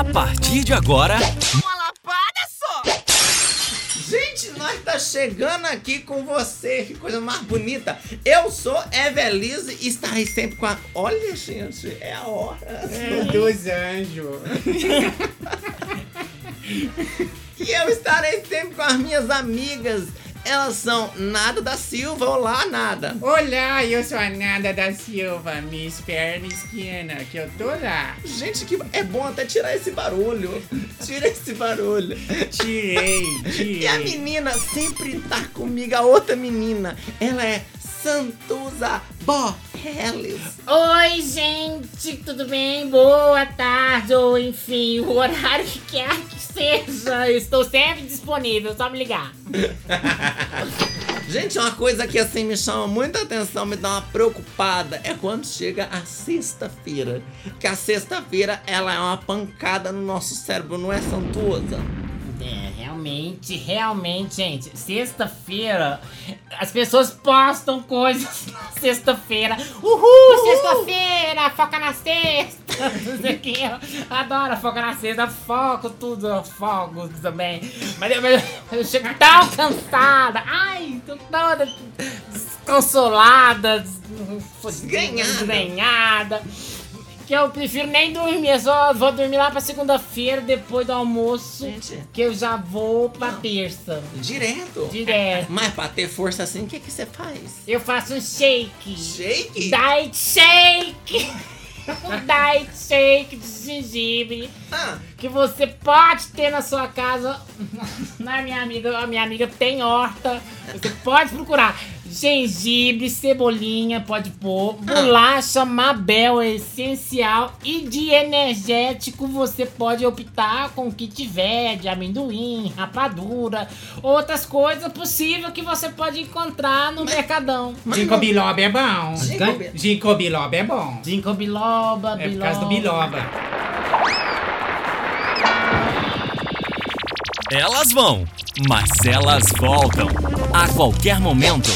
A partir de agora. Uma lapada só! Gente, nós tá chegando aqui com você, que coisa mais bonita. Eu sou Evelise e estarei sempre com a. Olha, gente, é a hora. É, dos anjos. E eu estarei sempre com as minhas amigas. Elas são Nada da Silva, olá, Nada. Olá, eu sou a Nada da Silva, Miss Perna Esquina, que eu tô lá. Gente, que é bom até tirar esse barulho. Tira esse barulho. Tirei, E a tirei. menina sempre tá comigo, a outra menina. Ela é Santuza Borreles. Oi, gente, tudo bem? Boa tarde, ou enfim, o horário que quer que seja. Eu estou sempre disponível, só me ligar. Gente, uma coisa que assim me chama muita atenção, me dá uma preocupada, é quando chega a sexta-feira. Que a sexta-feira ela é uma pancada no nosso cérebro, não é Santuza? É, realmente, realmente, gente. Sexta-feira, as pessoas postam coisas sexta-feira. Uhul, sexta-feira, foca na sexta. Não sei o que. Eu adoro foca na sexta, foco tudo, eu foco também. Mas eu, mas eu chego tão cansada. Ai, tô toda desconsolada, Desgrenhada. desgrenhada. Que eu prefiro nem dormir, eu só vou dormir lá pra segunda-feira, depois do almoço. Gente. Que eu já vou pra terça. Direto. Direto. Mas pra ter força assim, o que que você faz? Eu faço um shake. Shake? Diet shake. Um diet shake de gengibre. Ah, Que você pode ter na sua casa. Na minha amiga, a minha amiga tem horta. Você pode procurar. Gengibre, cebolinha, pode pôr. Bolacha Mabel é essencial. E de energético você pode optar com o que tiver, de amendoim, rapadura, outras coisas possível que você pode encontrar no mercadão. Ginkgo biloba é bom. Ginkgo biloba. Biloba é bom. Ginkgo biloba, É por causa do biloba. Elas vão, mas elas voltam. A qualquer momento,